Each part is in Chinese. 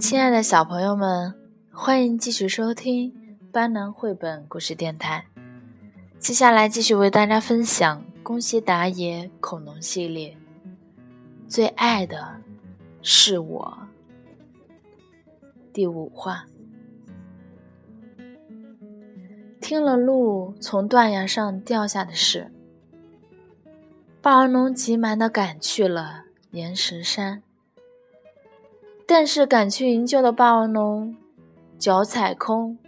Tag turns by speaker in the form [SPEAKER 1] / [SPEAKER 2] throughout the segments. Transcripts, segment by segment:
[SPEAKER 1] 亲爱的小朋友们，欢迎继续收听班南绘本故事电台。接下来继续为大家分享《宫西达也恐龙系列》，最爱的是我。第五话，听了鹿从断崖上掉下的事，霸王龙急忙的赶去了岩石山。但是赶去营救的霸王龙脚踩空，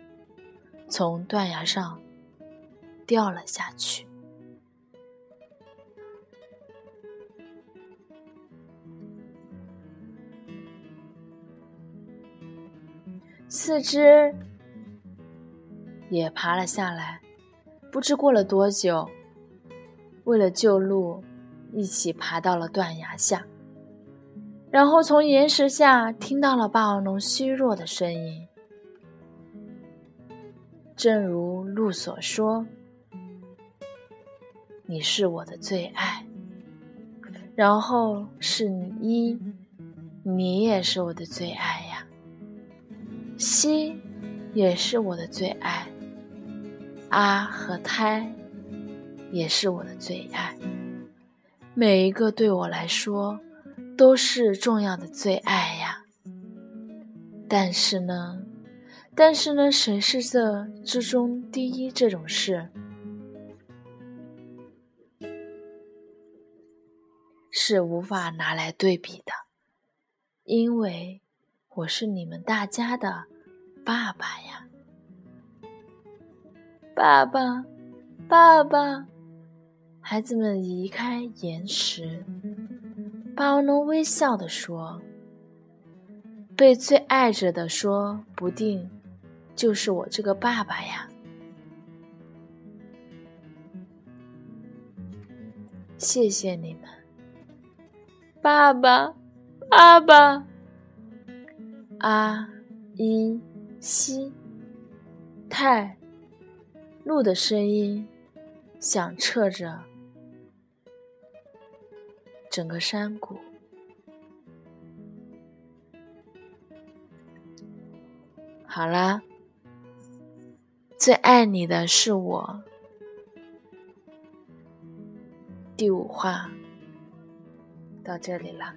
[SPEAKER 1] 从断崖上掉了下去，四肢也爬了下来。不知过了多久，为了救鹿，一起爬到了断崖下。然后从岩石下听到了霸王龙虚弱的声音，正如鹿所说：“你是我的最爱。”然后是你一，你也是我的最爱呀。西也是我的最爱，阿和胎也是我的最爱。每一个对我来说。都是重要的最爱呀，但是呢，但是呢，谁是这之中第一？这种事是无法拿来对比的，因为我是你们大家的爸爸呀，爸爸，爸爸，孩子们移开岩石。霸王龙微笑地说：“被最爱着的说不定就是我这个爸爸呀。”谢谢你们，爸爸，爸爸。阿依西泰鹿的声音响彻着。整个山谷。好啦，最爱你的是我。第五话到这里了。